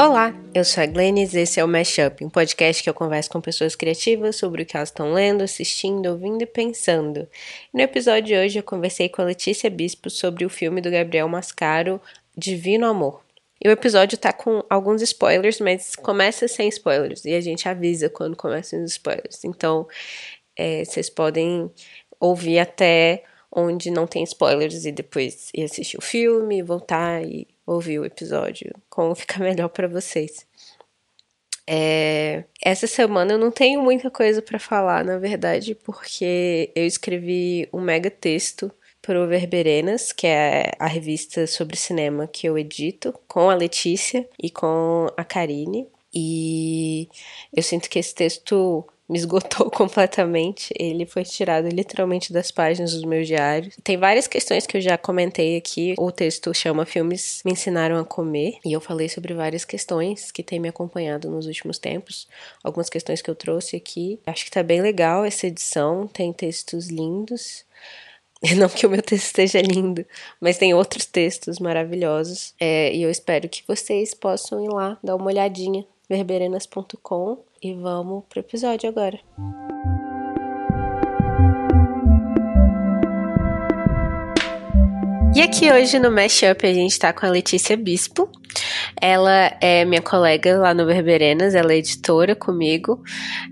Olá, eu sou a Glennis e esse é o Mashup, um podcast que eu converso com pessoas criativas sobre o que elas estão lendo, assistindo, ouvindo e pensando. no episódio de hoje eu conversei com a Letícia Bispo sobre o filme do Gabriel Mascaro, Divino Amor. E o episódio tá com alguns spoilers, mas começa sem spoilers. E a gente avisa quando começam os spoilers. Então, é, vocês podem ouvir até onde não tem spoilers e depois ir assistir o filme, voltar e ouvir o episódio, como fica melhor para vocês. É, essa semana eu não tenho muita coisa para falar, na verdade, porque eu escrevi um mega texto para o Verberenas, que é a revista sobre cinema que eu edito, com a Letícia e com a Karine. E eu sinto que esse texto me esgotou completamente. Ele foi tirado literalmente das páginas dos meus diários. Tem várias questões que eu já comentei aqui. O texto chama Filmes Me Ensinaram a Comer. E eu falei sobre várias questões que têm me acompanhado nos últimos tempos. Algumas questões que eu trouxe aqui. Acho que tá bem legal essa edição. Tem textos lindos. Não que o meu texto esteja lindo, mas tem outros textos maravilhosos. É, e eu espero que vocês possam ir lá dar uma olhadinha. verberenas.com e vamos pro episódio agora. E aqui hoje no Mashup a gente tá com a Letícia Bispo. Ela é minha colega lá no Verberenas, ela é editora comigo.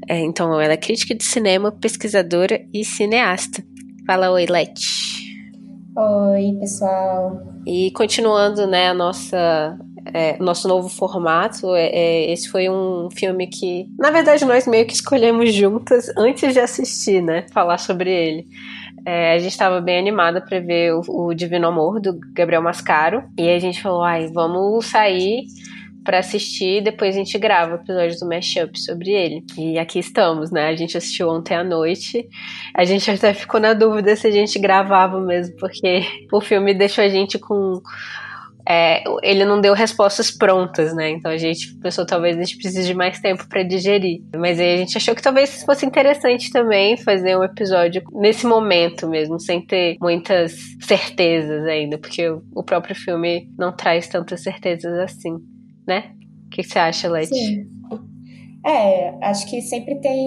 É, então ela é crítica de cinema, pesquisadora e cineasta. Fala oi, Leti. Oi, pessoal. E continuando, né, a nossa é, nosso novo formato. É, é, esse foi um filme que, na verdade, nós meio que escolhemos juntas antes de assistir, né? Falar sobre ele. É, a gente estava bem animada para ver o, o, Divino Amor do Gabriel Mascaro. E a gente falou: ai, vamos sair para assistir, depois a gente grava episódios do Mashup sobre ele. E aqui estamos, né? A gente assistiu ontem à noite. A gente até ficou na dúvida se a gente gravava mesmo, porque o filme deixou a gente com é, ele não deu respostas prontas, né? Então a gente pensou talvez a gente precise de mais tempo para digerir. Mas aí a gente achou que talvez fosse interessante também fazer um episódio nesse momento mesmo, sem ter muitas certezas ainda, porque o próprio filme não traz tantas certezas assim, né? O que você acha, Leti? Sim. É, acho que sempre tem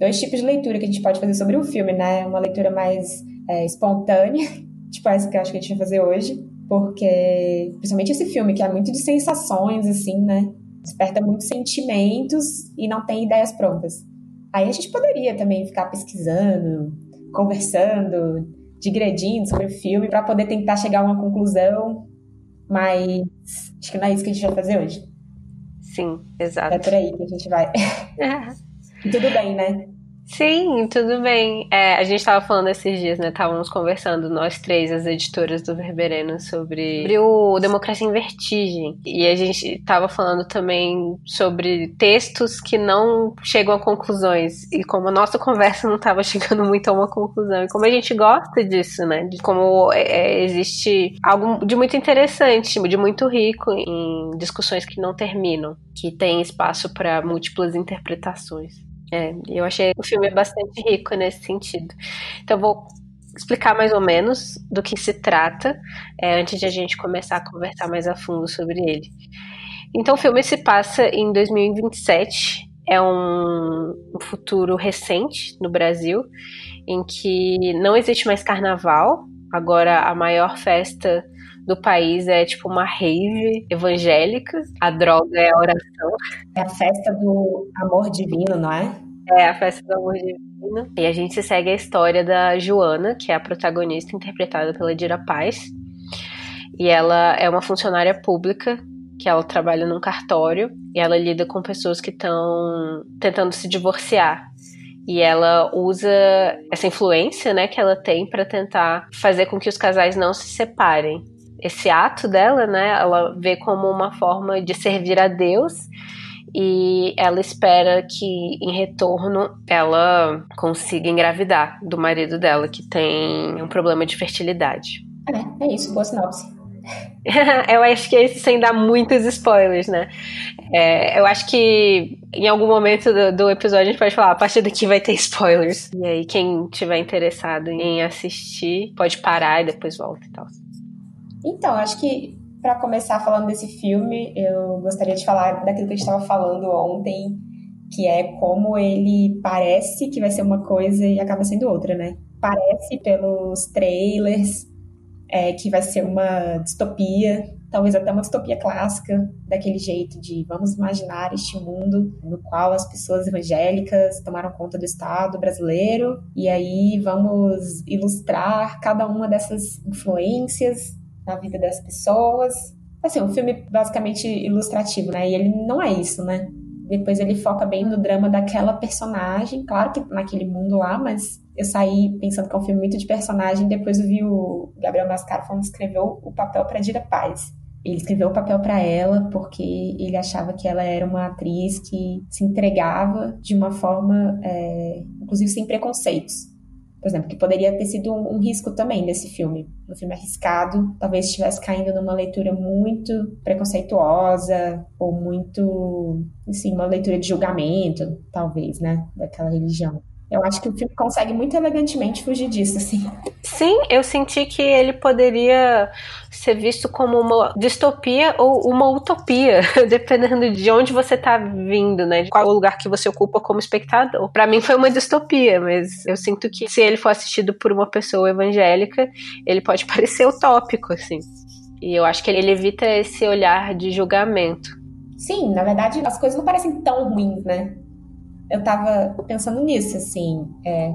dois tipos de leitura que a gente pode fazer sobre o filme, né? Uma leitura mais é, espontânea, tipo essa que eu acho que a gente vai fazer hoje porque, principalmente esse filme, que é muito de sensações, assim, né? Desperta muitos sentimentos e não tem ideias prontas. Aí a gente poderia também ficar pesquisando, conversando, digredindo sobre o filme para poder tentar chegar a uma conclusão, mas acho que não é isso que a gente vai fazer hoje. Sim, exato. É por aí que a gente vai. e tudo bem, né? Sim, tudo bem. É, a gente estava falando esses dias, né? Estávamos conversando, nós três, as editoras do Verbereno, sobre, sobre o Democracia em Vertigem. E a gente estava falando também sobre textos que não chegam a conclusões. E como a nossa conversa não estava chegando muito a uma conclusão. E como a gente gosta disso, né? De como é, é, existe algo de muito interessante, de muito rico em discussões que não terminam, que tem espaço para múltiplas interpretações. É, eu achei o filme bastante rico nesse sentido. Então, vou explicar mais ou menos do que se trata, é, antes de a gente começar a conversar mais a fundo sobre ele. Então, o filme se passa em 2027, é um, um futuro recente no Brasil, em que não existe mais carnaval, agora a maior festa do país é tipo uma rave evangélica. A droga é a oração. É a festa do amor divino, não é? É a festa do amor divino. E a gente segue a história da Joana, que é a protagonista interpretada pela Dira Paz. E ela é uma funcionária pública que ela trabalha num cartório e ela lida com pessoas que estão tentando se divorciar. E ela usa essa influência, né, que ela tem para tentar fazer com que os casais não se separem esse ato dela, né, ela vê como uma forma de servir a Deus e ela espera que em retorno ela consiga engravidar do marido dela que tem um problema de fertilidade. É, é isso, boa sinopse. eu acho que esse sem dar muitos spoilers, né? É, eu acho que em algum momento do, do, episódio a gente pode falar, a partir daqui vai ter spoilers. E aí, quem tiver interessado em assistir, pode parar e depois volta e tal. Então, acho que para começar falando desse filme, eu gostaria de falar daquilo que a gente estava falando ontem, que é como ele parece que vai ser uma coisa e acaba sendo outra, né? Parece pelos trailers é, que vai ser uma distopia, talvez até uma distopia clássica, daquele jeito de vamos imaginar este mundo no qual as pessoas evangélicas tomaram conta do Estado brasileiro, e aí vamos ilustrar cada uma dessas influências na vida das pessoas. Assim, um filme basicamente ilustrativo, né? E ele não é isso, né? Depois ele foca bem no drama daquela personagem, claro que naquele mundo lá, mas eu saí pensando que é um filme muito de personagem. Depois eu vi o Gabriel Mascaro falando que escreveu o papel para Dira Paz. Ele escreveu o papel para ela porque ele achava que ela era uma atriz que se entregava de uma forma, é, inclusive sem preconceitos por exemplo, que poderia ter sido um, um, risco também desse filme. Um filme arriscado, talvez estivesse caindo numa leitura muito preconceituosa ou muito, assim, uma leitura de julgamento, talvez, né, daquela religião. Eu acho que o filme consegue muito elegantemente fugir disso, assim. Sim, eu senti que ele poderia ser visto como uma distopia ou uma utopia, dependendo de onde você tá vindo, né? De qual lugar que você ocupa como espectador. Para mim foi uma distopia, mas eu sinto que se ele for assistido por uma pessoa evangélica, ele pode parecer utópico, assim. E eu acho que ele evita esse olhar de julgamento. Sim, na verdade as coisas não parecem tão ruins, né? eu tava pensando nisso, assim. É,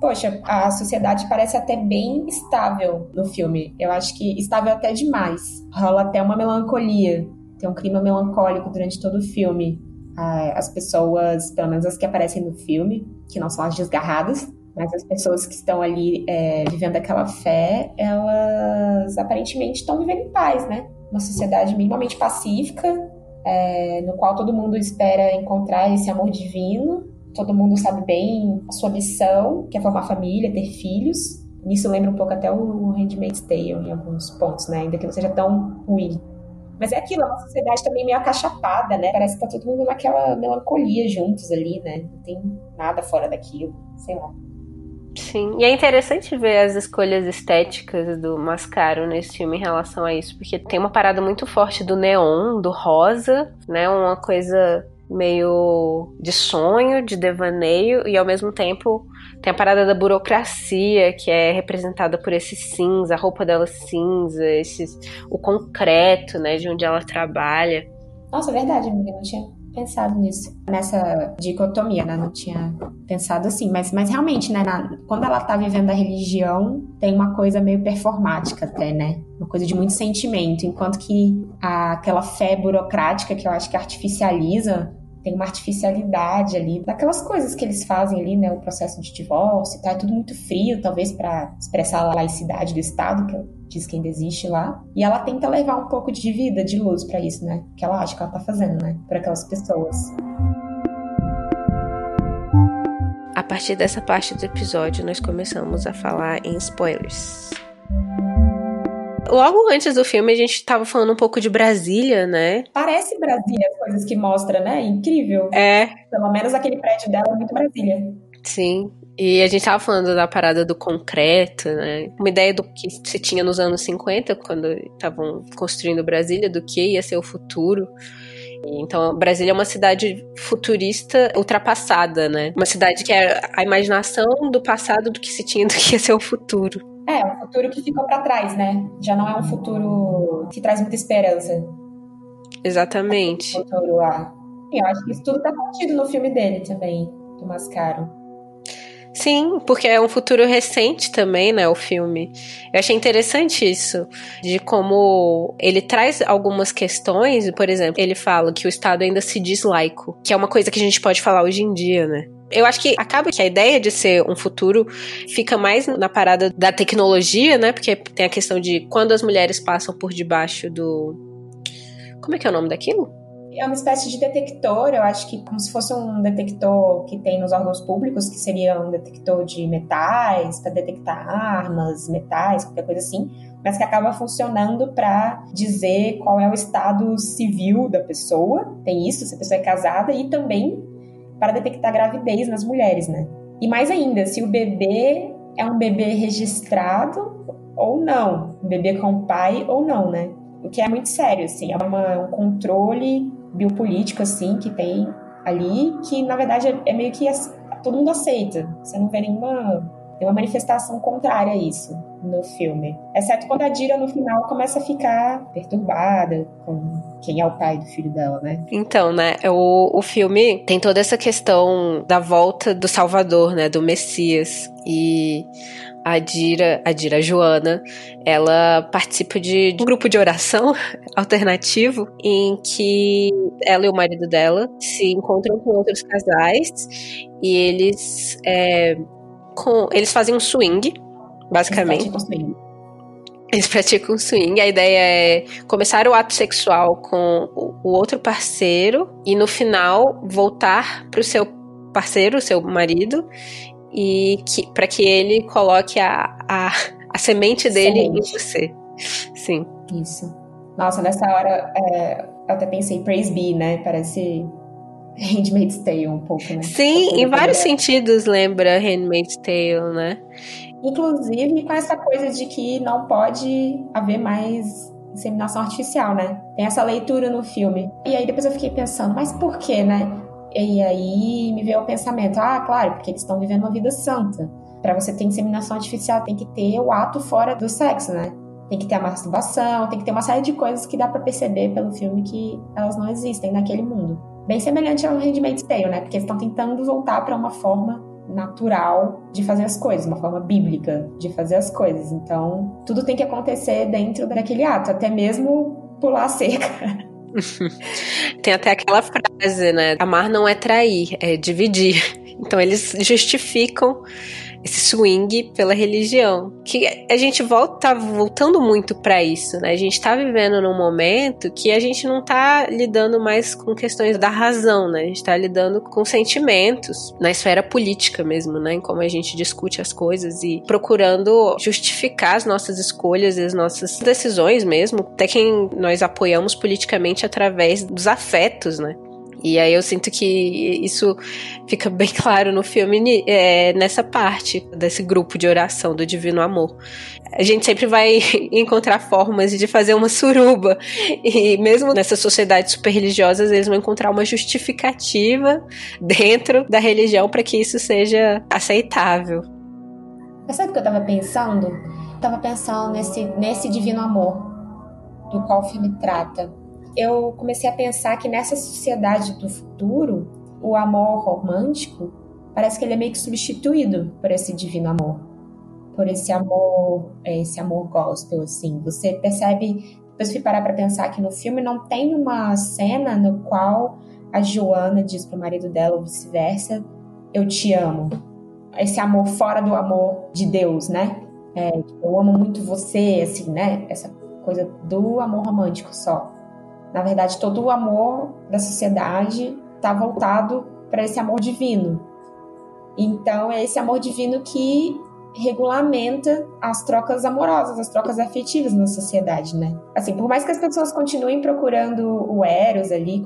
poxa, a sociedade parece até bem estável no filme. Eu acho que estável até demais. Rola até uma melancolia. Tem um clima melancólico durante todo o filme. As pessoas, pelo menos as que aparecem no filme, que não são as desgarradas, mas as pessoas que estão ali é, vivendo aquela fé, elas aparentemente estão vivendo em paz, né? Uma sociedade minimamente pacífica, é, no qual todo mundo espera encontrar esse amor divino, todo mundo sabe bem a sua missão, que é formar família, ter filhos. Nisso lembra um pouco até o Handmaid's Tale em alguns pontos, né? Ainda que não seja tão ruim. Mas é aquilo, é uma sociedade também meio acachapada, né? Parece que tá todo mundo naquela melancolia juntos ali, né? Não tem nada fora daquilo, sei lá. Sim, e é interessante ver as escolhas estéticas do Mascaro nesse filme em relação a isso, porque tem uma parada muito forte do neon, do rosa, né? Uma coisa meio de sonho, de devaneio, e ao mesmo tempo tem a parada da burocracia, que é representada por esse cinza, a roupa dela cinza, esses, o concreto, né, de onde ela trabalha. Nossa, é verdade, amiga, não tinha pensado nisso, nessa dicotomia, né? Não tinha pensado assim, mas, mas realmente, né? Na, quando ela tá vivendo a religião, tem uma coisa meio performática até, né? Uma coisa de muito sentimento, enquanto que a, aquela fé burocrática que eu acho que artificializa tem uma artificialidade ali, daquelas coisas que eles fazem ali, né? O processo de divórcio, tá? É tudo muito frio, talvez para expressar a laicidade do Estado, que diz que ainda existe lá. E ela tenta levar um pouco de vida, de luz para isso, né? Que ela acha que ela tá fazendo, né? Para aquelas pessoas. A partir dessa parte do episódio, nós começamos a falar em spoilers. Logo antes do filme, a gente tava falando um pouco de Brasília, né? Parece Brasília as coisas que mostra, né? Incrível. É. Pelo menos aquele prédio dela é muito Brasília. Sim. E a gente tava falando da parada do concreto, né? Uma ideia do que se tinha nos anos 50, quando estavam construindo Brasília, do que ia ser o futuro. Então, Brasília é uma cidade futurista ultrapassada, né? Uma cidade que é a imaginação do passado do que se tinha do que ia ser o futuro. É, um futuro que ficou para trás, né? Já não é um futuro que traz muita esperança. Exatamente. É um futuro lá. Eu acho que isso tudo tá contido no filme dele também, do Mascaro. Sim, porque é um futuro recente também, né, o filme. Eu achei interessante isso, de como ele traz algumas questões, por exemplo, ele fala que o Estado ainda se diz laico, que é uma coisa que a gente pode falar hoje em dia, né? Eu acho que acaba que a ideia de ser um futuro fica mais na parada da tecnologia, né? Porque tem a questão de quando as mulheres passam por debaixo do. Como é que é o nome daquilo? É uma espécie de detector, eu acho que como se fosse um detector que tem nos órgãos públicos, que seria um detector de metais, para detectar armas, metais, qualquer coisa assim, mas que acaba funcionando para dizer qual é o estado civil da pessoa. Tem isso, se a pessoa é casada, e também para detectar gravidez nas mulheres, né? E mais ainda, se o bebê é um bebê registrado ou não, um bebê com pai ou não, né? O que é muito sério, assim, é uma, um controle biopolítico, assim, que tem ali, que na verdade é, meio que todo mundo aceita. Você não vê nenhuma, nenhuma manifestação contrária a isso no filme. Exceto quando a Dira no final começa a ficar perturbada com quem é o pai do filho dela, né? Então, né, o, o filme tem toda essa questão da volta do Salvador, né, do Messias. E a Dira, a Dira Joana, ela participa de, de um grupo de oração alternativo em que ela e o marido dela se encontram com outros casais e eles é, com, eles fazem um swing, basicamente. Eles praticam swing. Eles praticam swing. A ideia é começar o ato sexual com o outro parceiro e no final voltar pro seu parceiro, seu marido, e que para que ele coloque a, a, a semente dele semente. em você. Sim. Isso. Nossa, nessa hora é, eu até pensei Praise Be, né? Parece Handmaid's Tale um pouco, né? Sim, em vários sentidos lembra Handmaid's Tale, né? Inclusive com essa coisa de que não pode haver mais inseminação artificial, né? Tem essa leitura no filme. E aí depois eu fiquei pensando, mas por quê, né? E aí me veio o pensamento, ah, claro, porque eles estão vivendo uma vida santa. Para você ter inseminação artificial, tem que ter o ato fora do sexo, né? Tem que ter a masturbação, tem que ter uma série de coisas que dá para perceber pelo filme que elas não existem naquele mundo. Bem semelhante ao Handmaid's Tale, né? Porque eles estão tentando voltar para uma forma natural de fazer as coisas, uma forma bíblica de fazer as coisas. Então, tudo tem que acontecer dentro daquele ato, até mesmo pular a cerca. Tem até aquela frase, né? Amar não é trair, é dividir. Então eles justificam esse swing pela religião. Que a gente volta, tá voltando muito para isso, né? A gente tá vivendo num momento que a gente não tá lidando mais com questões da razão, né? A gente tá lidando com sentimentos na esfera política mesmo, né? Em como a gente discute as coisas e procurando justificar as nossas escolhas e as nossas decisões mesmo, até quem nós apoiamos politicamente através dos afetos, né? E aí eu sinto que isso fica bem claro no filme é, nessa parte desse grupo de oração do Divino Amor. A gente sempre vai encontrar formas de fazer uma suruba. E mesmo nessas sociedades super religiosas, eles vão encontrar uma justificativa dentro da religião para que isso seja aceitável. Mas sabe o que eu estava pensando? Estava pensando nesse, nesse divino amor do qual o filme trata eu comecei a pensar que nessa sociedade do futuro, o amor romântico parece que ele é meio que substituído por esse divino amor, por esse amor, é, esse amor gospel, assim. Você percebe, depois fui parar para pensar que no filme não tem uma cena no qual a Joana diz pro marido dela ou vice-versa, eu te amo. Esse amor fora do amor de Deus, né? É, eu amo muito você, assim, né? Essa coisa do amor romântico só. Na verdade, todo o amor da sociedade está voltado para esse amor divino. Então, é esse amor divino que regulamenta as trocas amorosas, as trocas afetivas na sociedade, né? Assim, por mais que as pessoas continuem procurando o Eros ali,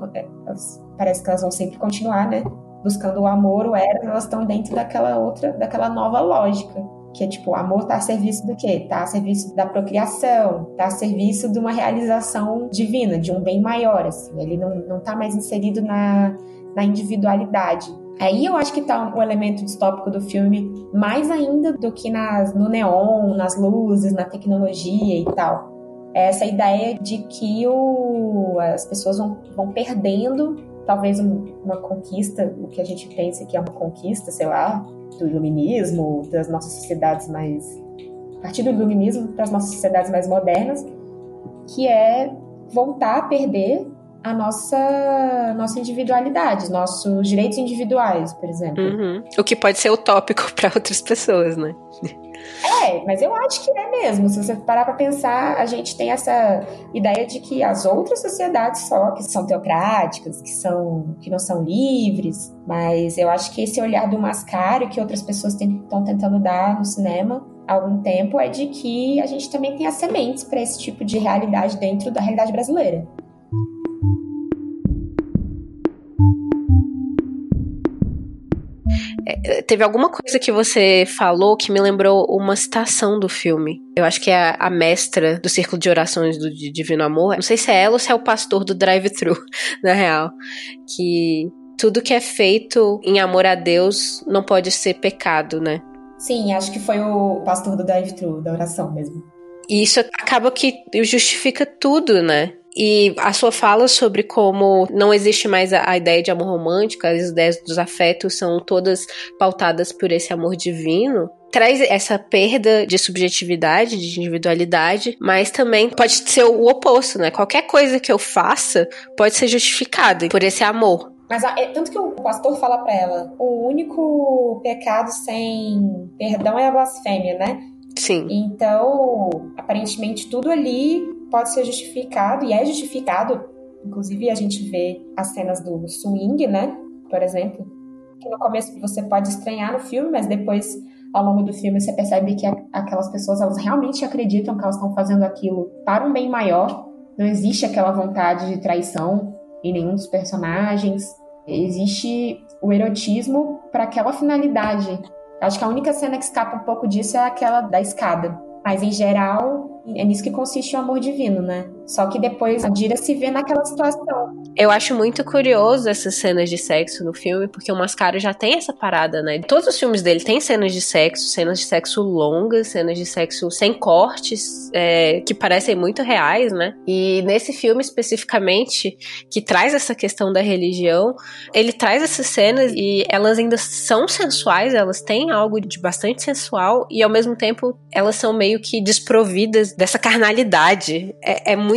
parece que elas vão sempre continuar, né? Buscando o amor, o Eros, elas estão dentro daquela outra, daquela nova lógica que é tipo, o amor está a serviço do quê? Está a serviço da procriação, está a serviço de uma realização divina, de um bem maior, assim. Ele não, não tá mais inserido na, na individualidade. Aí eu acho que tá o elemento distópico do filme mais ainda do que nas, no neon, nas luzes, na tecnologia e tal. É essa ideia de que o, as pessoas vão, vão perdendo talvez uma conquista, o que a gente pensa que é uma conquista, sei lá, do iluminismo, das nossas sociedades mais. a partir do iluminismo para as nossas sociedades mais modernas, que é voltar a perder a nossa, nossa individualidade, nossos direitos individuais, por exemplo. Uhum. O que pode ser utópico para outras pessoas, né? É, mas eu acho que é mesmo. Se você parar para pensar, a gente tem essa ideia de que as outras sociedades só que são teocráticas, que são que não são livres, mas eu acho que esse olhar do mascaro que outras pessoas estão tentando dar no cinema há algum tempo é de que a gente também tem as sementes para esse tipo de realidade dentro da realidade brasileira. Teve alguma coisa que você falou que me lembrou uma citação do filme. Eu acho que é a, a mestra do Círculo de Orações do Divino Amor. Não sei se é ela ou se é o pastor do drive-thru, na real. Que tudo que é feito em amor a Deus não pode ser pecado, né? Sim, acho que foi o pastor do drive-thru, da oração mesmo. E isso acaba que justifica tudo, né? E a sua fala sobre como não existe mais a, a, ideia de amor romântico, as ideias dos afetos são todas pautadas por esse amor divino, traz essa perda de subjetividade, de individualidade, mas também pode ser o oposto, né? Qualquer coisa que eu faça pode ser justificada por esse amor. Mas é, tanto que o pastor fala para ela, o único pecado sem perdão é a blasfêmia, né? Sim. Então, aparentemente tudo ali pode ser justificado e é justificado. Inclusive a gente vê as cenas do swing, né? Por exemplo, que no começo você pode estranhar no filme, mas depois ao longo do filme você percebe que aquelas pessoas elas realmente acreditam que elas estão fazendo aquilo para um bem maior. Não existe aquela vontade de traição em nenhum dos personagens. Existe o erotismo para aquela finalidade. Acho que a única cena que escapa um pouco disso é aquela da escada. Mas em geral, é nisso que consiste o amor divino, né? Só que depois a Dira se vê naquela situação. Eu acho muito curioso essas cenas de sexo no filme, porque o Mascaro já tem essa parada, né? Todos os filmes dele tem cenas de sexo, cenas de sexo longas, cenas de sexo sem cortes, é, que parecem muito reais, né? E nesse filme especificamente, que traz essa questão da religião, ele traz essas cenas e elas ainda são sensuais, elas têm algo de bastante sensual e ao mesmo tempo elas são meio que desprovidas dessa carnalidade. É, é muito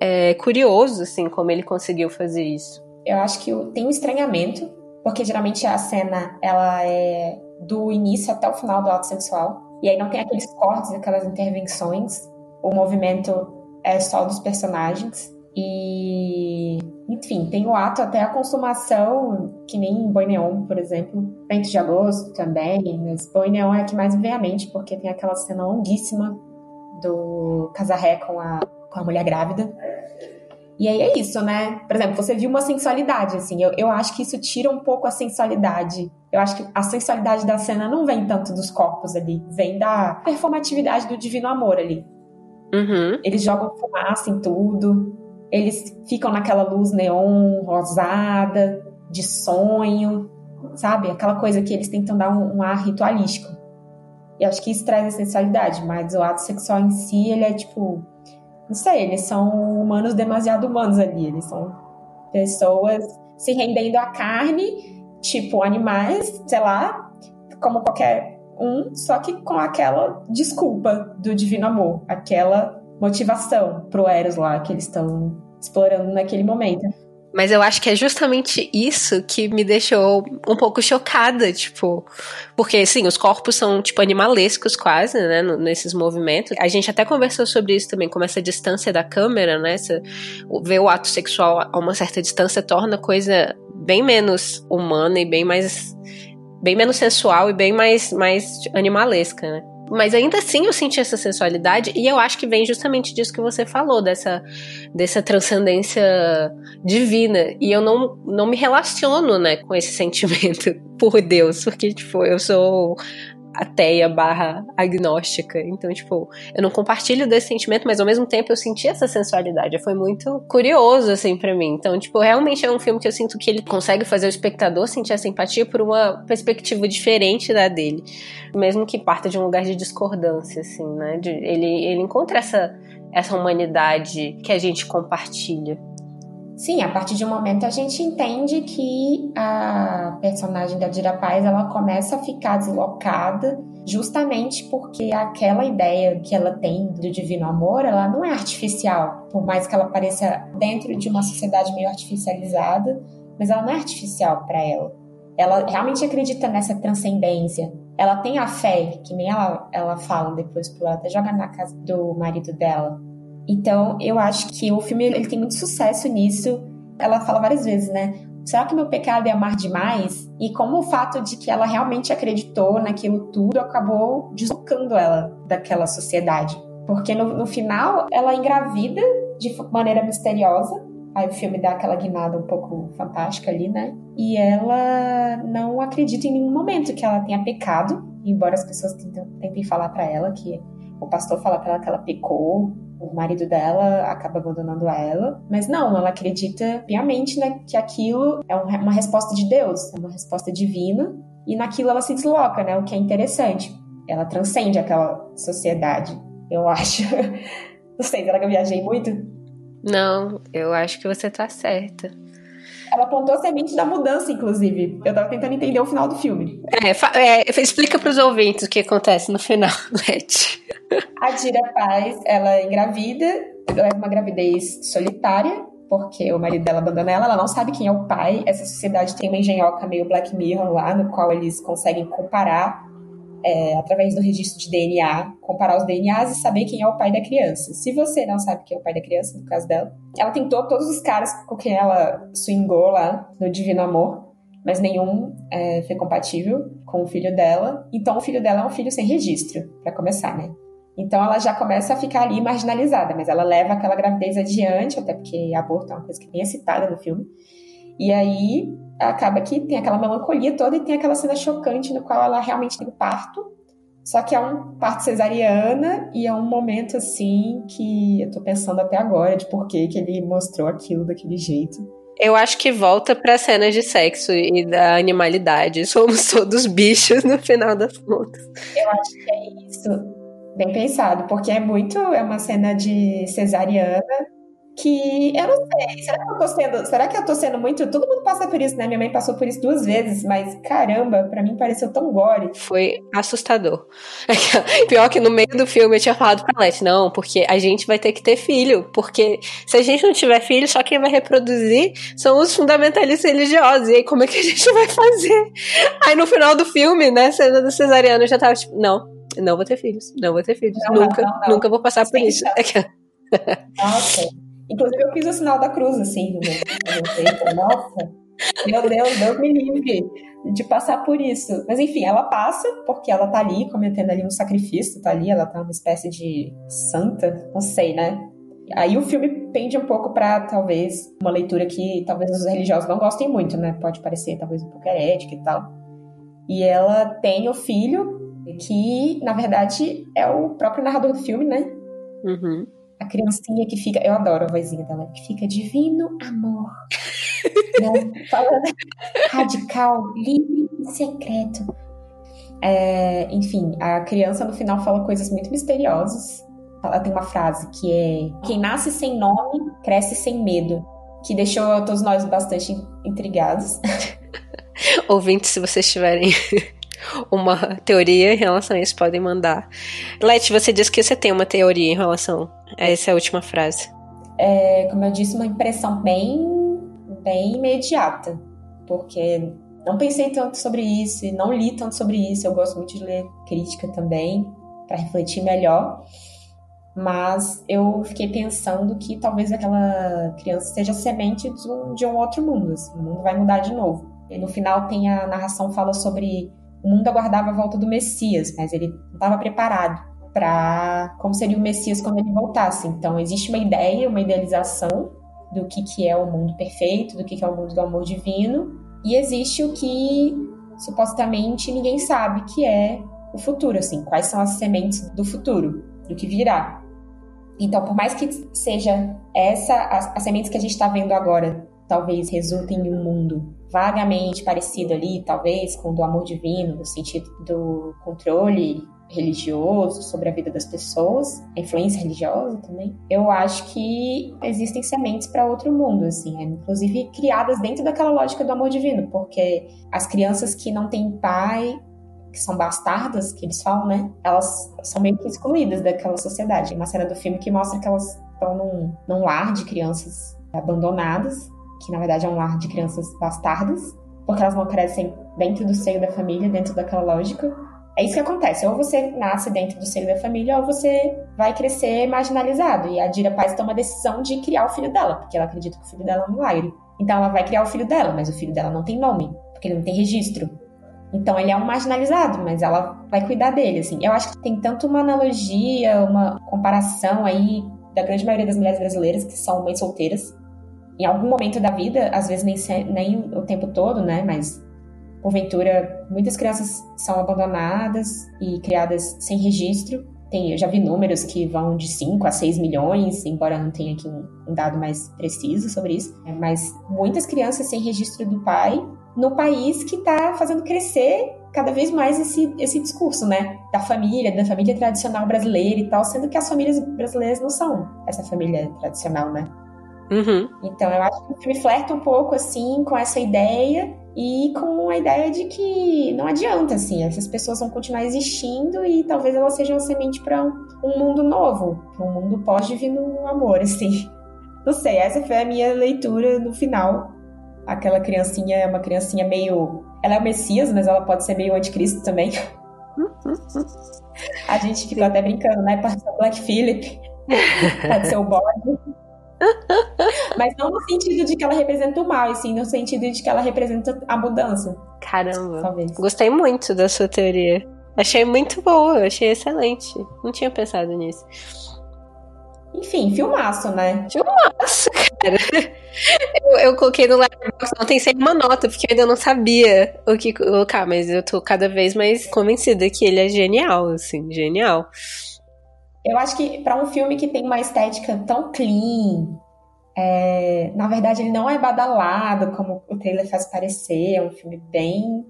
é, curioso, assim, como ele conseguiu fazer isso. Eu acho que tem um estranhamento, porque geralmente a cena, ela é do início até o final do ato sexual, e aí não tem aqueles cortes, aquelas intervenções, o movimento é só dos personagens, e enfim, tem o ato até a consumação, que nem em Boi Neon, por exemplo, Vento de Agosto também, mas Boi Neon é a que mais vem à mente, porque tem aquela cena longuíssima do casarré com a, com a mulher grávida. E aí é isso, né? Por exemplo, você viu uma sensualidade, assim. Eu, eu acho que isso tira um pouco a sensualidade. Eu acho que a sensualidade da cena não vem tanto dos corpos ali, vem da performatividade do divino amor ali. Uhum. Eles jogam fumaça em tudo, eles ficam naquela luz neon rosada, de sonho, sabe? Aquela coisa que eles tentam dar um, um ar ritualístico. E acho que isso traz a sensualidade, mas o ato sexual em si, ele é tipo. Não sei, eles são humanos demasiado humanos ali. Eles são pessoas se rendendo à carne, tipo animais, sei lá, como qualquer um, só que com aquela desculpa do divino amor, aquela motivação pro Eros lá que eles estão explorando naquele momento. Mas eu acho que é justamente isso que me deixou um pouco chocada, tipo. Porque, assim, os corpos são, tipo, animalescos quase, né? Nesses movimentos. A gente até conversou sobre isso também, como essa distância da câmera, né? Essa, ver o ato sexual a uma certa distância torna a coisa bem menos humana e bem mais. bem menos sensual e bem mais, mais animalesca, né? Mas ainda assim eu senti essa sensualidade e eu acho que vem justamente disso que você falou, dessa, dessa transcendência divina. E eu não, não me relaciono, né, com esse sentimento por Deus, porque, tipo, eu sou ateia barra agnóstica. Então, tipo, eu não compartilho desse sentimento, mas ao mesmo tempo eu senti essa sensualidade. Foi muito curioso, assim, para mim. Então, tipo, realmente é um filme que eu sinto que ele consegue fazer o espectador sentir essa empatia por uma perspectiva diferente da dele. Mesmo que parta de um lugar de discordância, assim, né? De, ele, ele encontra essa, essa humanidade que a gente compartilha. Sim, a partir de um momento a gente entende que a personagem da Dira Paz ela começa a ficar deslocada justamente porque aquela ideia que ela tem do divino amor, ela não é artificial, por mais que ela pareça dentro de uma sociedade meio artificializada, mas ela não é artificial para ela. Ela realmente acredita nessa transcendência. Ela tem a fé, que nem ela, ela fala depois, ela até joga na casa do marido dela então, eu acho que o filme ele tem muito sucesso nisso. Ela fala várias vezes, né? Será que meu pecado é amar demais? E como o fato de que ela realmente acreditou naquilo tudo acabou deslocando ela daquela sociedade. Porque no, no final ela engravida de maneira misteriosa Aí o filme dá aquela guinada um pouco fantástica ali, né? E ela não acredita em nenhum momento que ela tenha pecado, embora as pessoas tentem, tentem falar para ela que o pastor fala para ela que ela pecou, o marido dela acaba abandonando ela, mas não, ela acredita piamente né, que aquilo é uma resposta de Deus, é uma resposta divina, e naquilo ela se desloca, né? O que é interessante. Ela transcende aquela sociedade, eu acho. Não sei, será que eu viajei muito? Não, eu acho que você tá certa. Ela plantou a semente da mudança, inclusive. Eu tava tentando entender o final do filme. É, é explica pros ouvintes o que acontece no final, Leti. A Dira Paz, ela é engravida, é uma gravidez solitária, porque o marido dela abandona ela, ela não sabe quem é o pai. Essa sociedade tem uma engenhoca meio Black Mirror lá, no qual eles conseguem comparar é, através do registro de DNA, comparar os DNAs e saber quem é o pai da criança. Se você não sabe quem é o pai da criança, no caso dela, ela tentou todos os caras com quem ela swingou lá no Divino Amor, mas nenhum é, foi compatível com o filho dela. Então, o filho dela é um filho sem registro, para começar, né? Então, ela já começa a ficar ali marginalizada, mas ela leva aquela gravidez adiante, até porque aborto é uma coisa que nem é citada no filme. E aí, acaba que tem aquela melancolia toda e tem aquela cena chocante no qual ela realmente tem o parto. Só que é um parto cesariana e é um momento assim que eu tô pensando até agora de por que, que ele mostrou aquilo daquele jeito. Eu acho que volta para cenas de sexo e da animalidade. Somos todos bichos no final das contas. Eu acho que é isso. Bem pensado, porque é muito. É uma cena de cesariana que eu não sei, será que eu tô sendo, será que eu tô sendo muito, todo mundo passa por isso, né? Minha mãe passou por isso duas vezes, mas caramba, para mim pareceu tão gore. Foi assustador. Pior que no meio do filme eu tinha falado pra Leti, não, porque a gente vai ter que ter filho, porque se a gente não tiver filho, só quem vai reproduzir são os fundamentalistas religiosos, e aí como é que a gente vai fazer? Aí no final do filme, né, cena do cesariano, eu já tava tipo, não, não vou ter filhos, não vou ter filhos, não, nunca, não, não, nunca vou passar por isso. Nossa. Inclusive, eu fiz o sinal da cruz, assim, no meu peito. Nossa, meu Deus, Deus me livre de passar por isso. Mas enfim, ela passa porque ela tá ali cometendo ali um sacrifício, tá ali, ela tá uma espécie de santa, não sei, né? Aí o filme pende um pouco para talvez uma leitura que talvez os religiosos não gostem muito, né? Pode parecer talvez um pouco herética e tal. E ela tem o filho que, na verdade, é o próprio narrador do filme, né? Uhum a criancinha que fica, eu adoro a vozinha dela, que fica divino amor. né? Falando radical, livre e secreto. É, enfim, a criança no final fala coisas muito misteriosas. Ela tem uma frase que é: Quem nasce sem nome, cresce sem medo. Que deixou todos nós bastante intrigados. Ouvintes, se vocês tiverem uma teoria em relação a isso, podem mandar. Leti, você disse que você tem uma teoria em relação a essa última frase. É, como eu disse, uma impressão bem, bem imediata, porque não pensei tanto sobre isso e não li tanto sobre isso. Eu gosto muito de ler crítica também, para refletir melhor. Mas eu fiquei pensando que talvez aquela criança seja semente de um, de um outro mundo. Assim, o mundo vai mudar de novo. E no final tem a narração fala sobre o mundo aguardava a volta do Messias, mas ele não estava preparado para como seria o Messias quando ele voltasse. Então existe uma ideia, uma idealização do que, que é o mundo perfeito, do que, que é o mundo do amor divino, e existe o que supostamente ninguém sabe que é o futuro, assim, quais são as sementes do futuro, do que virá. Então, por mais que seja essa as, as sementes que a gente está vendo agora, talvez resultem em um mundo vagamente parecido ali, talvez, com o do amor divino, no sentido do controle religioso sobre a vida das pessoas, a influência religiosa também. Eu acho que existem sementes para outro mundo, assim, é, inclusive criadas dentro daquela lógica do amor divino, porque as crianças que não têm pai, que são bastardas, que eles falam, né? Elas são meio que excluídas daquela sociedade. Tem uma cena do filme que mostra que elas estão num, num lar de crianças abandonadas que na verdade é um lar de crianças bastardas, porque elas não crescem dentro do seio da família, dentro daquela lógica. É isso que acontece. Ou você nasce dentro do seio da família, ou você vai crescer marginalizado. E a Dira Paz toma a decisão de criar o filho dela, porque ela acredita que o filho dela é um milagre. Então ela vai criar o filho dela, mas o filho dela não tem nome, porque ele não tem registro. Então ele é um marginalizado, mas ela vai cuidar dele, assim. Eu acho que tem tanto uma analogia, uma comparação aí da grande maioria das mulheres brasileiras que são mães solteiras, em algum momento da vida, às vezes nem, nem o tempo todo, né? Mas porventura muitas crianças são abandonadas e criadas sem registro. Tem, eu já vi números que vão de 5 a 6 milhões, embora não tenha aqui um, um dado mais preciso sobre isso. É, mas muitas crianças sem registro do pai no país que está fazendo crescer cada vez mais esse, esse discurso, né? Da família, da família tradicional brasileira e tal, sendo que as famílias brasileiras não são essa família tradicional, né? Uhum. Então eu acho que o filme flerta um pouco assim com essa ideia e com a ideia de que não adianta, assim, essas pessoas vão continuar existindo e talvez elas sejam semente para um, um, mundo novo, para um mundo pós-divino amor, assim. Não sei, essa foi a minha leitura no final. Aquela criancinha é uma criancinha meio. Ela é o Messias, mas ela pode ser meio anticristo também. a gente ficou até brincando, né? Pode ser o Black Phillip, pode ser o bode. Mas não no sentido de que ela representa o mal, e sim no sentido de que ela representa a mudança. Caramba. Talvez. Gostei muito da sua teoria. Achei muito boa, achei excelente. Não tinha pensado nisso. Enfim, filmaço, né? Filmaço, cara. Eu, eu coloquei no Letterboxd ontem sem uma nota, porque eu ainda não sabia o que colocar, mas eu tô cada vez mais convencida que ele é genial, assim, genial. Eu acho que para um filme que tem uma estética tão clean, é, na verdade ele não é badalado como o trailer faz parecer, é um filme bem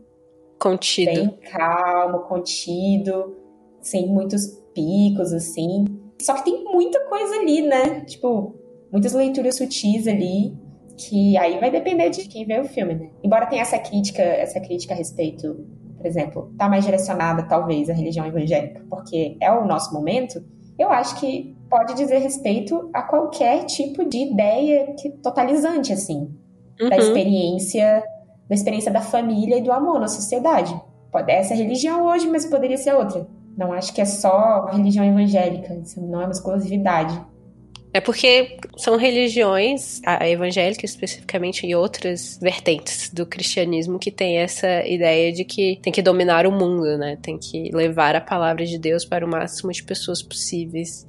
contido, bem calmo, contido, sem muitos picos assim. Só que tem muita coisa ali, né? Tipo, muitas leituras sutis ali que aí vai depender de quem vê o filme, né? Embora tenha essa crítica, essa crítica a respeito, por exemplo, tá mais direcionada talvez à religião evangélica, porque é o nosso momento eu acho que pode dizer respeito a qualquer tipo de ideia que, totalizante, assim, uhum. da experiência, da experiência da família e do amor na sociedade. Pode essa é religião hoje, mas poderia ser outra. Não acho que é só a religião evangélica, isso não é uma exclusividade. É porque são religiões, a evangélica especificamente, e outras vertentes do cristianismo que tem essa ideia de que tem que dominar o mundo, né? Tem que levar a palavra de Deus para o máximo de pessoas possíveis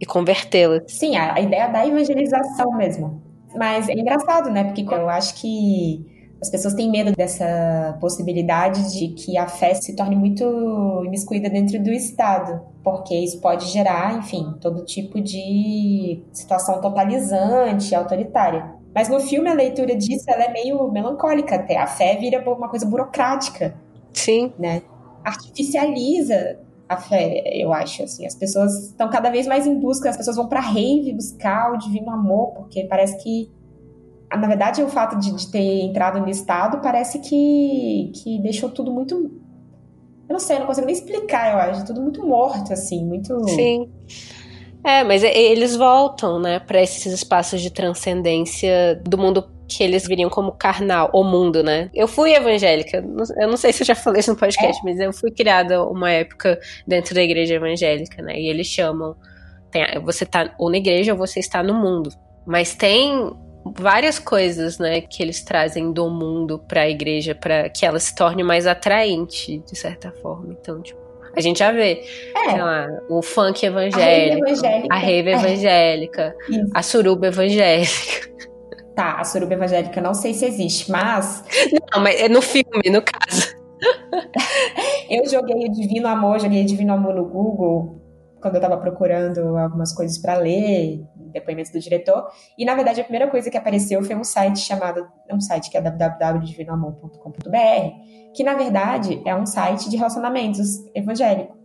e convertê-las. Sim, a ideia da evangelização mesmo. Mas é engraçado, né? Porque eu acho que as pessoas têm medo dessa possibilidade de que a fé se torne muito imiscuída dentro do Estado, porque isso pode gerar, enfim, todo tipo de situação totalizante, autoritária. Mas no filme a leitura disso ela é meio melancólica até. A fé vira uma coisa burocrática. Sim. Né? Artificializa a fé, eu acho, assim. As pessoas estão cada vez mais em busca, as pessoas vão para rave buscar o divino amor, porque parece que na verdade, o fato de, de, ter entrado no estado parece que, que deixou tudo muito. Eu não sei, eu não consigo nem explicar, eu acho. Tudo muito morto, assim, muito. Sim. É, mas eles voltam, né, para esses espaços de transcendência do mundo que eles viriam como carnal, o mundo, né? Eu fui evangélica, eu não sei se eu já falei isso no podcast, é. mas eu fui criada uma época dentro da igreja evangélica, né? E eles chamam, tem, você tá ou na igreja ou você está no mundo. Mas tem várias coisas, né, que eles trazem do mundo para a igreja para que ela se torne mais atraente de certa forma. Então, tipo, a gente já vê, é. lá, o funk evangélico, a rave evangélica, a, é. a suruba evangélica. Tá, a suruba evangélica não sei se existe, mas Não, mas é no filme, no caso. eu joguei o Divino Amor, joguei o Divino Amor no Google quando eu tava procurando algumas coisas para ler, depoimentos do diretor. E, na verdade, a primeira coisa que apareceu foi um site chamado, é um site que é www.divinoamor.com.br, que, na verdade, é um site de relacionamentos evangélico.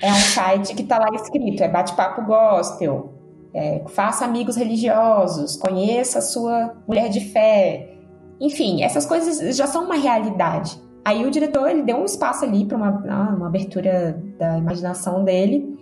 é um site que tá lá escrito, é bate-papo gospel, é, faça amigos religiosos, conheça a sua mulher de fé. Enfim, essas coisas já são uma realidade. Aí o diretor ele deu um espaço ali para uma, uma abertura da imaginação dele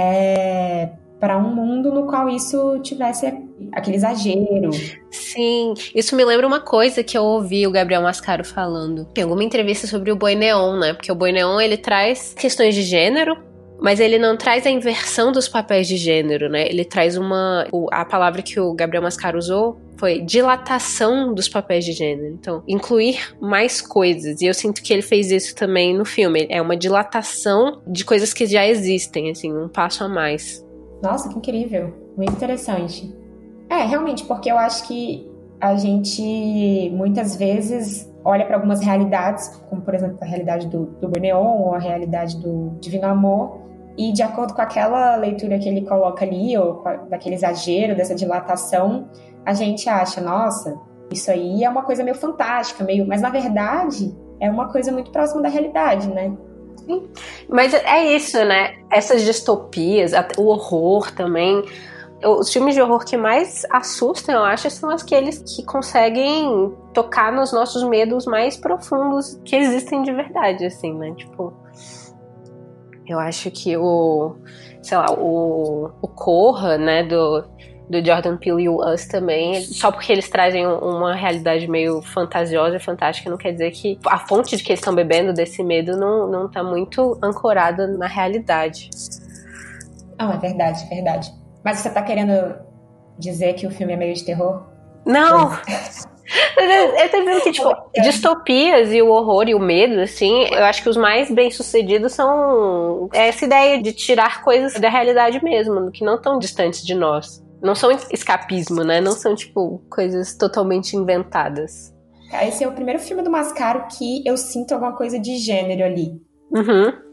é, para um mundo no qual isso tivesse aquele exagero. Sim, isso me lembra uma coisa que eu ouvi o Gabriel Mascaro falando em alguma entrevista sobre o Boi Neon, né? Porque o Boi Neon ele traz questões de gênero, mas ele não traz a inversão dos papéis de gênero, né? Ele traz uma. A palavra que o Gabriel Mascaro usou foi dilatação dos papéis de gênero. Então, incluir mais coisas. E eu sinto que ele fez isso também no filme. É uma dilatação de coisas que já existem, assim, um passo a mais. Nossa, que incrível. Muito interessante. É, realmente, porque eu acho que a gente muitas vezes olha para algumas realidades, como por exemplo a realidade do, do Berneon ou a realidade do Divino Amor, e de acordo com aquela leitura que ele coloca ali, ou daquele exagero, dessa dilatação, a gente acha, nossa, isso aí é uma coisa meio fantástica, meio. Mas na verdade é uma coisa muito próxima da realidade, né? Mas é isso, né? Essas distopias, o horror também. Os filmes de horror que mais assustam, eu acho, são aqueles que conseguem tocar nos nossos medos mais profundos que existem de verdade, assim, né? Tipo, eu acho que o, sei lá, o, o Corra, né, do, do Jordan Peele e o Us também, só porque eles trazem uma realidade meio fantasiosa e fantástica, não quer dizer que a fonte de que eles estão bebendo desse medo não, não tá muito ancorada na realidade. Ah, é verdade, verdade. Mas você tá querendo dizer que o filme é meio de terror? Não! Eu tô dizendo que, tipo, distopias e o horror e o medo, assim, eu acho que os mais bem-sucedidos são essa ideia de tirar coisas da realidade mesmo, que não estão distantes de nós. Não são escapismo, né? Não são, tipo, coisas totalmente inventadas. Esse é o primeiro filme do Mascaro que eu sinto alguma coisa de gênero ali. Uhum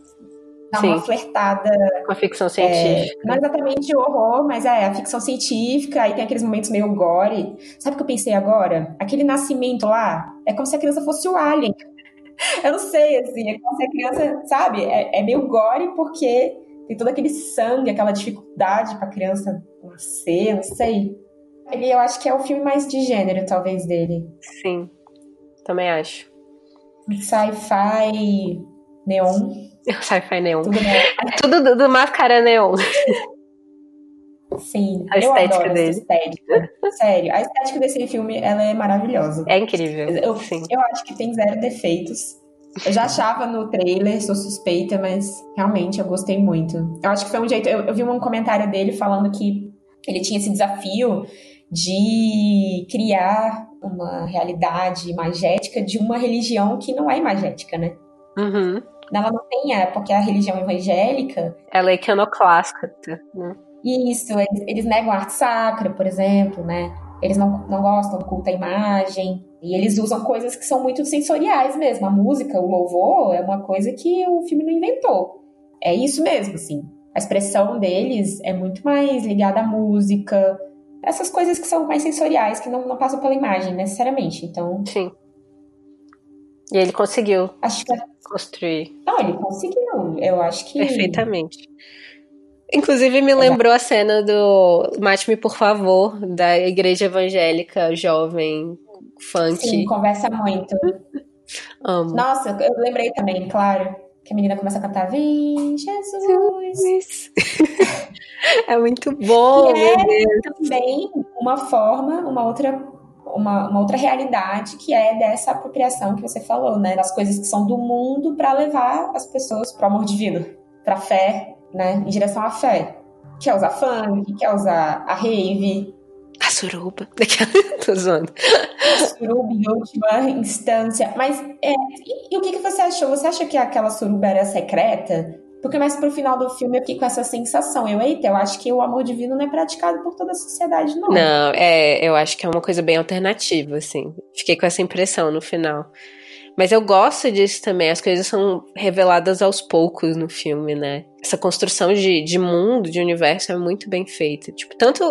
dá Sim. uma flertada. Com a ficção científica. É, não exatamente horror, mas é a ficção científica, aí tem aqueles momentos meio gore. Sabe o que eu pensei agora? Aquele nascimento lá, é como se a criança fosse o alien. eu não sei, assim, é como se a criança, sabe? É, é meio gore porque tem todo aquele sangue, aquela dificuldade pra criança nascer, não sei. Ele, eu acho que é o filme mais de gênero, talvez, dele. Sim, também acho. Sci-fi, neon. Sci-fi neon. Tudo, é tudo do, do máscara neon. Sim, a estética dele. Estética. Sério, a estética desse filme ela é maravilhosa. É incrível. Eu, sim. eu acho que tem zero defeitos. Eu já achava no trailer, sou suspeita, mas realmente eu gostei muito. Eu acho que foi um jeito. Eu, eu vi um comentário dele falando que ele tinha esse desafio de criar uma realidade imagética de uma religião que não é imagética, né? Uhum. Ela não tem, é, porque a religião evangélica. Ela é iconoclástica, né? Isso, eles, eles negam a arte sacra, por exemplo, né? Eles não, não gostam do culto à imagem. E eles usam coisas que são muito sensoriais mesmo. A música, o louvor, é uma coisa que o filme não inventou. É isso mesmo, assim. A expressão deles é muito mais ligada à música. Essas coisas que são mais sensoriais, que não, não passam pela imagem, necessariamente. Então. Sim. E ele conseguiu. Acho que construir. Não, ele conseguiu. Eu acho que. Perfeitamente. Inclusive me lembrou a cena do Mate-me, por favor, da igreja evangélica jovem funk. Sim, conversa muito. Amo. Nossa, eu lembrei também, claro. Que a menina começa a cantar Vem, Jesus. é muito bom. E é também uma forma, uma outra uma, uma, outra realidade que é dessa apropriação que você falou, né? Das coisas que são do mundo para levar as pessoas para o amor divino, para a fé, né? Em direção à fé. Quer usar funk, quer usar a rave. A suruba. Tô zoando. A suruba em última instância. Mas, é, e, e, o que, que você achou? Você acha que aquela suruba era secreta? Porque mais pro final do filme eu fiquei com essa sensação. Eu, eita, eu acho que o amor divino não é praticado por toda a sociedade, não. Não, é, eu acho que é uma coisa bem alternativa, assim. Fiquei com essa impressão no final. Mas eu gosto disso também, as coisas são reveladas aos poucos no filme, né? Essa construção de, de mundo, de universo é muito bem feita. Tipo, tanto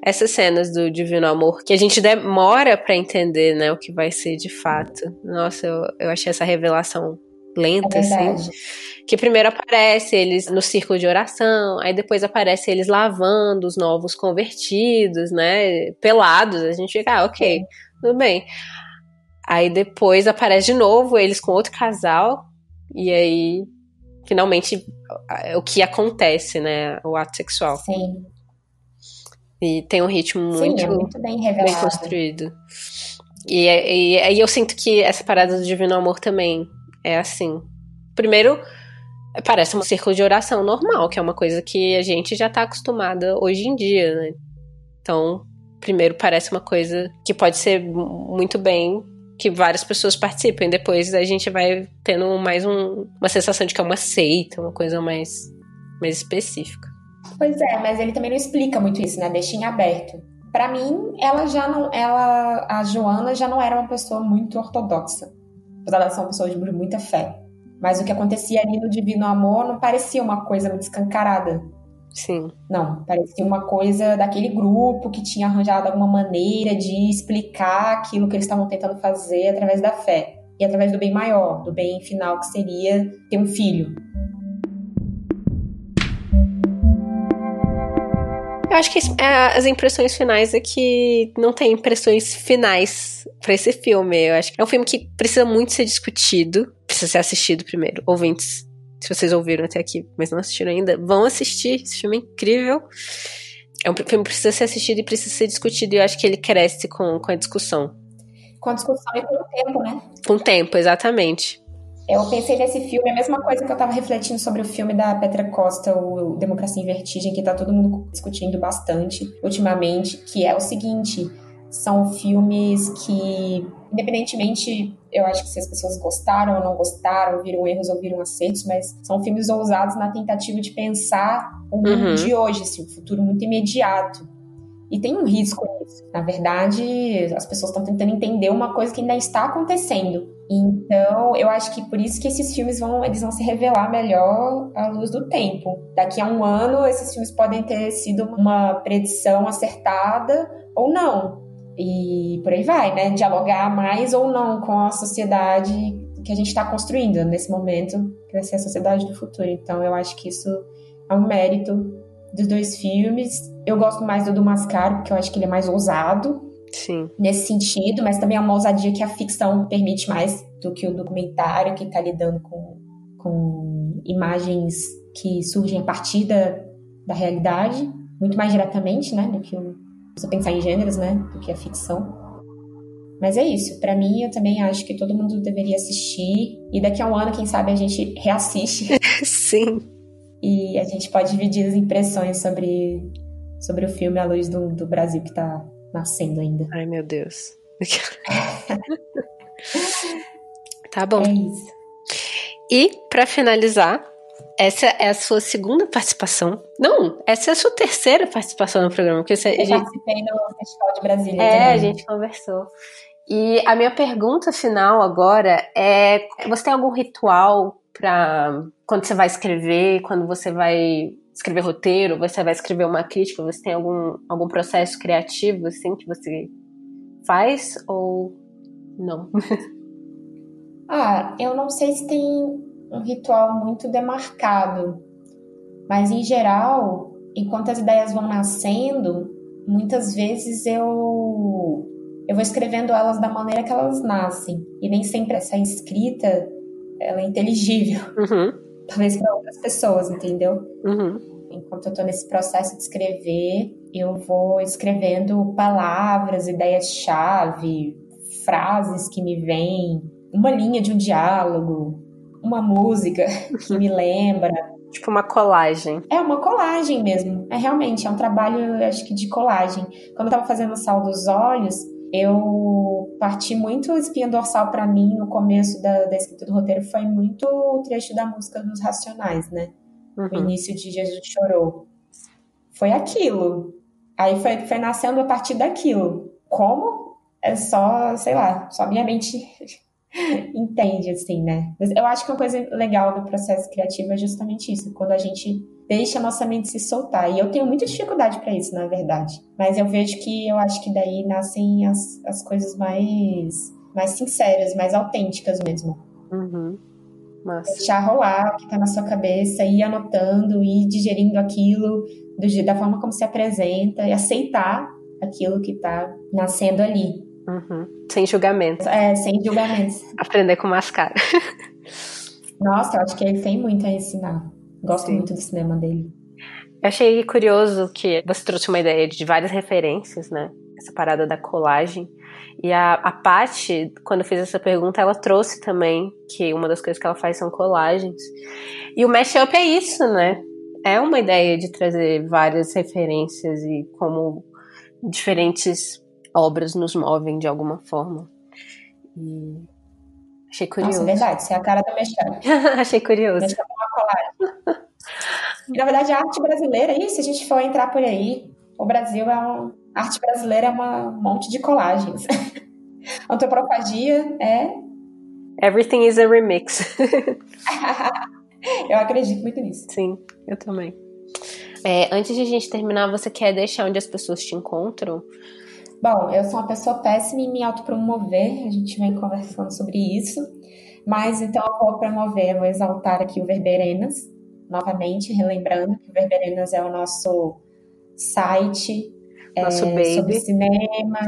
essas cenas do Divino Amor, que a gente demora para entender, né, o que vai ser de fato. Nossa, eu, eu achei essa revelação lenta, é assim. Que primeiro aparece eles no círculo de oração, aí depois aparece eles lavando os novos convertidos, né? Pelados. A gente fica, ah, ok, tudo bem. Aí depois aparece de novo eles com outro casal, e aí finalmente o que acontece, né? O ato sexual. Sim. E tem um ritmo muito, Sim, é muito bem, bem construído. E aí eu sinto que essa parada do Divino Amor também é assim. Primeiro, parece um círculo de oração normal, que é uma coisa que a gente já tá acostumada hoje em dia, né? Então, primeiro parece uma coisa que pode ser muito bem que várias pessoas participem. Depois a gente vai tendo mais um, uma sensação de que é uma seita, uma coisa mais, mais específica. Pois é, mas ele também não explica muito isso, né? Deixa em aberto. Para mim, ela já não, ela, a Joana já não era uma pessoa muito ortodoxa, apesar dela ser uma pessoa de muita fé. Mas o que acontecia ali no Divino Amor não parecia uma coisa muito escancarada. Sim. Não, parecia uma coisa daquele grupo que tinha arranjado alguma maneira de explicar aquilo que eles estavam tentando fazer através da fé e através do bem maior, do bem final que seria ter um filho. Eu acho que é, as impressões finais é que não tem impressões finais para esse filme. Eu acho que é um filme que precisa muito ser discutido, precisa ser assistido primeiro. Ouvintes, se vocês ouviram até aqui, mas não assistiram ainda, vão assistir. Esse filme é incrível. É um filme que precisa ser assistido e precisa ser discutido. E eu acho que ele cresce com, com a discussão. Com a discussão e com o tempo, né? Com o tempo, exatamente. Eu pensei nesse filme, a mesma coisa que eu tava refletindo sobre o filme da Petra Costa, o Democracia em Vertigem, que tá todo mundo discutindo bastante ultimamente, que é o seguinte: são filmes que, independentemente, eu acho que se as pessoas gostaram ou não gostaram, viram erros ou viram acertos, mas são filmes ousados na tentativa de pensar o mundo uhum. de hoje, assim, um futuro muito imediato. E tem um risco nisso. Na verdade, as pessoas estão tentando entender uma coisa que ainda está acontecendo. Então, eu acho que por isso que esses filmes vão, eles vão se revelar melhor à luz do tempo. Daqui a um ano, esses filmes podem ter sido uma predição acertada ou não. E por aí vai, né? Dialogar mais ou não com a sociedade que a gente está construindo nesse momento, que vai ser a sociedade do futuro. Então, eu acho que isso é um mérito dos dois filmes. Eu gosto mais do do Mascaro, porque eu acho que ele é mais ousado. Sim. Nesse sentido, mas também é uma ousadia que a ficção permite mais do que o documentário, que está lidando com, com imagens que surgem a partir da, da realidade, muito mais diretamente, né, do que o, você pensar em gêneros, né, do que a ficção. Mas é isso, para mim eu também acho que todo mundo deveria assistir e daqui a um ano, quem sabe, a gente reassiste. Sim. E a gente pode dividir as impressões sobre, sobre o filme à luz do, do Brasil que tá nascendo ainda. Ai, meu Deus. tá bom. É isso. E, para finalizar, essa é a sua segunda participação. Não, essa é a sua terceira participação no programa. Porque você, Eu gente... participei no Festival de Brasília. É, também. a gente conversou. E a minha pergunta final agora é: você tem algum ritual para quando você vai escrever, quando você vai escrever roteiro, você vai escrever uma crítica, você tem algum, algum processo criativo assim que você faz ou não? ah, eu não sei se tem um ritual muito demarcado, mas em geral, enquanto as ideias vão nascendo, muitas vezes eu eu vou escrevendo elas da maneira que elas nascem e nem sempre essa escrita ela é inteligível. Uhum. Talvez para outras pessoas, entendeu? Uhum. Enquanto eu estou nesse processo de escrever, eu vou escrevendo palavras, ideias-chave, frases que me vêm, uma linha de um diálogo, uma música que me lembra. Tipo uma colagem. É uma colagem mesmo. É realmente, é um trabalho, acho que, de colagem. Quando eu estava fazendo o Sal dos Olhos, eu parti muito espinha dorsal para mim no começo da, da, escrita do roteiro foi muito o trecho da música dos Racionais, né? Uhum. O início de Jesus Chorou. Foi aquilo. Aí foi, foi nascendo a partir daquilo. Como? É só, sei lá, só minha mente entende, assim, né? Eu acho que uma coisa legal do processo criativo é justamente isso. Quando a gente deixa a nossa mente se soltar. E eu tenho muita dificuldade para isso, na verdade. Mas eu vejo que eu acho que daí nascem as, as coisas mais, mais sinceras, mais autênticas mesmo. Uhum. Massa. Deixar rolar o que tá na sua cabeça, ir anotando, ir digerindo aquilo do, da forma como se apresenta e aceitar aquilo que tá nascendo ali. Uhum. Sem julgamento. É, sem julgamentos. Aprender com mascara. Nossa, eu acho que ele tem muito a ensinar. Gosto Sim. muito do cinema dele. Eu achei curioso que você trouxe uma ideia de várias referências, né? Essa parada da colagem. E a, a Paty, quando fez essa pergunta, ela trouxe também que uma das coisas que ela faz são colagens. E o mashup é isso, né? É uma ideia de trazer várias referências e como diferentes obras nos movem de alguma forma. E achei curioso. Nossa, verdade, você é a cara da mashup. achei curioso. É uma colagem. Na verdade, a arte brasileira, e se a gente for entrar por aí, o Brasil é um, A arte brasileira é uma, um monte de colagens. Antropofagia é. Everything is a remix. eu acredito muito nisso. Sim, eu também. É, antes de a gente terminar, você quer deixar onde as pessoas te encontram? Bom, eu sou uma pessoa péssima em me autopromover, a gente vem conversando sobre isso. Mas então eu vou promover, vou exaltar aqui o Verberenas, novamente, relembrando que o Verberenas é o nosso site nosso é, sobre cinema,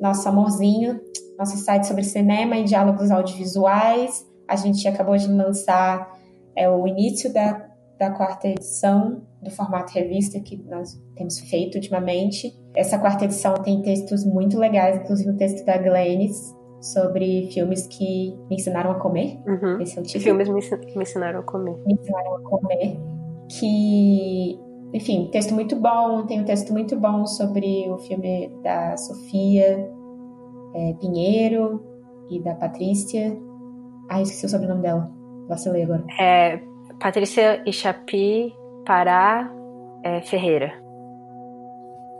nosso amorzinho, nosso site sobre cinema e diálogos audiovisuais. A gente acabou de lançar é, o início da, da quarta edição do formato revista que nós temos feito ultimamente. Essa quarta edição tem textos muito legais, inclusive o texto da Glennis, sobre filmes que me ensinaram a comer. Uhum. Esse é o título. Filmes me, me ensinaram a comer. Me ensinaram a comer. Que, enfim, texto muito bom. Tem um texto muito bom sobre o filme da Sofia é, Pinheiro e da Patrícia. Ah, esqueci o sobrenome dela. Vacilei agora. É Patrícia Ichapi Pará é, Ferreira.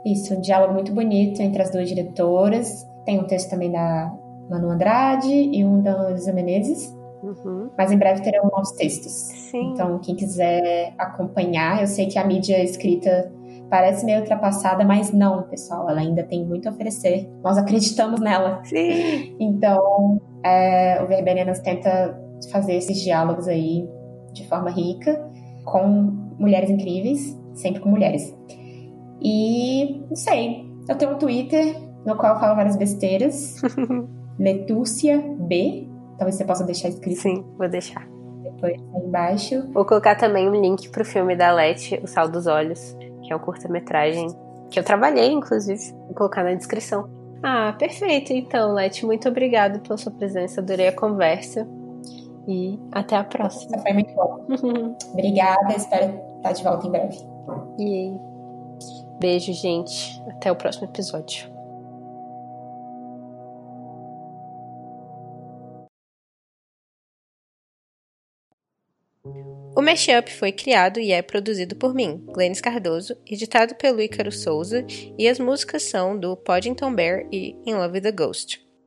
Isso, um diálogo muito bonito entre as duas diretoras. Tem um texto também da Manu Andrade e um da Luísa Menezes. Uhum. Mas em breve terão novos textos. Sim. Então, quem quiser acompanhar, eu sei que a mídia escrita parece meio ultrapassada, mas não, pessoal, ela ainda tem muito a oferecer. Nós acreditamos nela. Sim. Então, é, o Verberianas tenta fazer esses diálogos aí de forma rica, com mulheres incríveis, sempre com mulheres. E, não sei, eu tenho um Twitter no qual eu falo várias besteiras. Letúcia B. Talvez você possa deixar escrito. Sim, vou deixar. Depois aí embaixo. Vou colocar também um link pro filme da Leti, O Sal dos Olhos, que é um curta-metragem que eu trabalhei, inclusive. Vou colocar na descrição. Ah, perfeito. Então, Leti, muito obrigada pela sua presença. Adorei a conversa. E até a próxima. Foi muito bom. Obrigada, espero estar de volta em breve. E beijo, gente. Até o próximo episódio. O Mashup foi criado e é produzido por mim, Glennis Cardoso, editado pelo Ícaro Souza, e as músicas são do Poddington Bear e In Love with the Ghost.